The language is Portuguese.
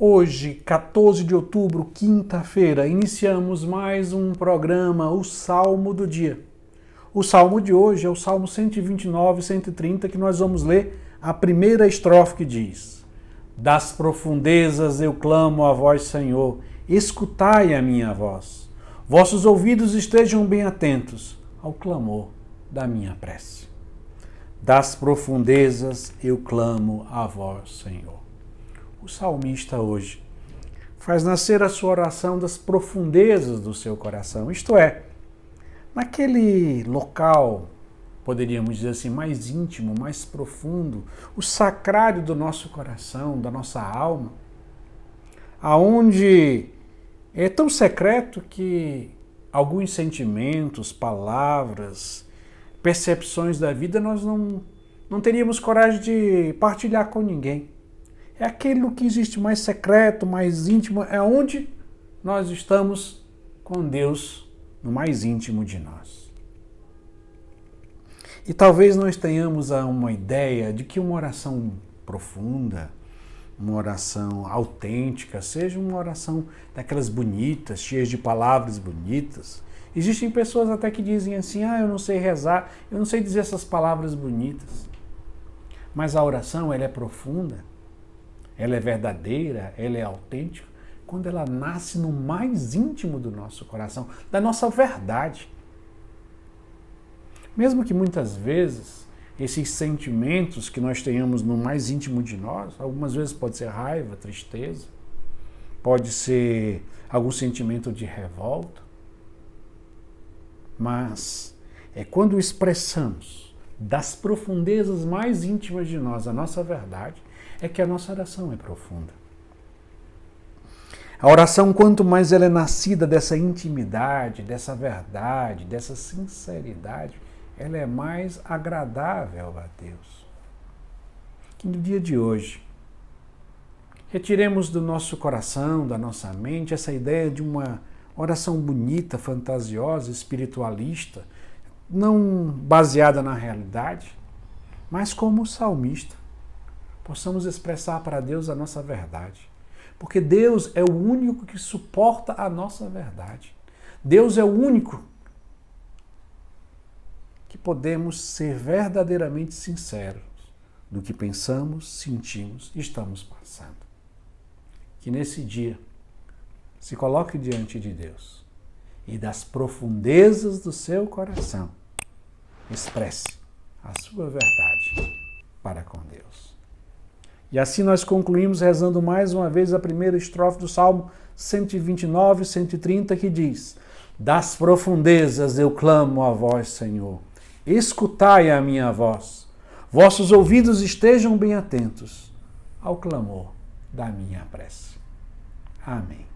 Hoje, 14 de outubro, quinta-feira, iniciamos mais um programa, o Salmo do Dia. O salmo de hoje é o Salmo 129 130, que nós vamos ler a primeira estrofe que diz: Das profundezas eu clamo a vós, Senhor, escutai a minha voz. Vossos ouvidos estejam bem atentos ao clamor da minha prece. Das profundezas eu clamo a vós, Senhor o salmista hoje faz nascer a sua oração das profundezas do seu coração, isto é, naquele local, poderíamos dizer assim, mais íntimo, mais profundo, o sacrário do nosso coração, da nossa alma, aonde é tão secreto que alguns sentimentos, palavras, percepções da vida nós não, não teríamos coragem de partilhar com ninguém é aquilo que existe mais secreto, mais íntimo, é onde nós estamos com Deus no mais íntimo de nós. E talvez nós tenhamos uma ideia de que uma oração profunda, uma oração autêntica, seja uma oração daquelas bonitas, cheias de palavras bonitas. Existem pessoas até que dizem assim: ah, eu não sei rezar, eu não sei dizer essas palavras bonitas. Mas a oração, ela é profunda ela é verdadeira, ela é autêntica, quando ela nasce no mais íntimo do nosso coração, da nossa verdade. Mesmo que muitas vezes esses sentimentos que nós tenhamos no mais íntimo de nós, algumas vezes pode ser raiva, tristeza, pode ser algum sentimento de revolta, mas é quando expressamos das profundezas mais íntimas de nós a nossa verdade, é que a nossa oração é profunda. A oração, quanto mais ela é nascida dessa intimidade, dessa verdade, dessa sinceridade, ela é mais agradável a Deus. Que no dia de hoje, retiremos do nosso coração, da nossa mente, essa ideia de uma oração bonita, fantasiosa, espiritualista, não baseada na realidade, mas como salmista possamos expressar para Deus a nossa verdade. Porque Deus é o único que suporta a nossa verdade. Deus é o único que podemos ser verdadeiramente sinceros do que pensamos, sentimos e estamos passando. Que nesse dia se coloque diante de Deus e das profundezas do seu coração expresse a sua verdade para com Deus. E assim nós concluímos rezando mais uma vez a primeira estrofe do Salmo 129, 130, que diz: Das profundezas eu clamo a vós, Senhor. Escutai a minha voz. Vossos ouvidos estejam bem atentos ao clamor da minha prece. Amém.